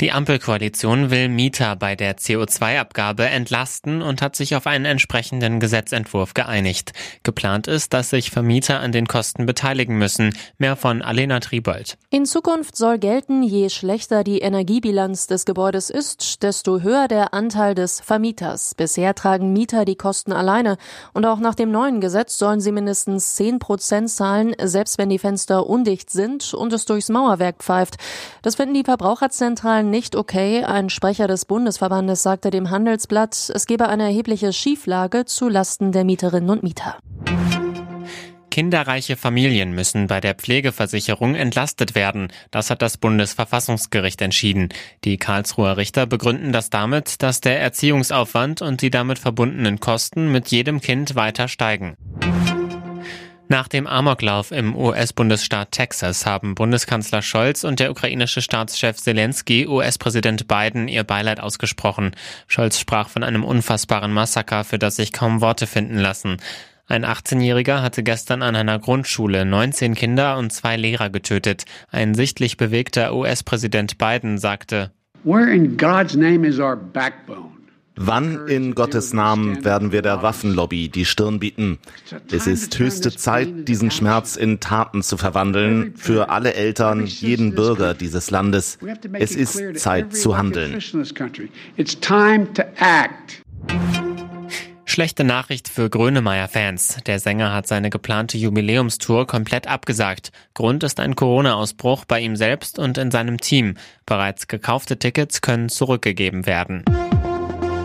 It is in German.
Die Ampelkoalition will Mieter bei der CO2-Abgabe entlasten und hat sich auf einen entsprechenden Gesetzentwurf geeinigt. Geplant ist, dass sich Vermieter an den Kosten beteiligen müssen. Mehr von Alena Triebold. In Zukunft soll gelten, je schlechter die Energiebilanz des Gebäudes ist, desto höher der Anteil des Vermieters. Bisher tragen Mieter die Kosten alleine und auch nach dem neuen Gesetz sollen sie mindestens 10 Prozent zahlen, selbst wenn die Fenster undicht sind und es durchs Mauerwerk pfeift. Das finden die Verbraucherzentralen nicht okay. Ein Sprecher des Bundesverbandes sagte dem Handelsblatt, es gebe eine erhebliche Schieflage zu Lasten der Mieterinnen und Mieter. Kinderreiche Familien müssen bei der Pflegeversicherung entlastet werden. Das hat das Bundesverfassungsgericht entschieden. Die Karlsruher Richter begründen das damit, dass der Erziehungsaufwand und die damit verbundenen Kosten mit jedem Kind weiter steigen. Nach dem Amoklauf im US-Bundesstaat Texas haben Bundeskanzler Scholz und der ukrainische Staatschef Zelensky US-Präsident Biden ihr Beileid ausgesprochen. Scholz sprach von einem unfassbaren Massaker, für das sich kaum Worte finden lassen. Ein 18-Jähriger hatte gestern an einer Grundschule 19 Kinder und zwei Lehrer getötet. Ein sichtlich bewegter US-Präsident Biden sagte, Where in God's name is our backbone? Wann in Gottes Namen werden wir der Waffenlobby die Stirn bieten? Es ist höchste Zeit, diesen Schmerz in Taten zu verwandeln, für alle Eltern, jeden Bürger dieses Landes. Es ist Zeit zu handeln. Schlechte Nachricht für Grönemeyer-Fans. Der Sänger hat seine geplante Jubiläumstour komplett abgesagt. Grund ist ein Corona-Ausbruch bei ihm selbst und in seinem Team. Bereits gekaufte Tickets können zurückgegeben werden.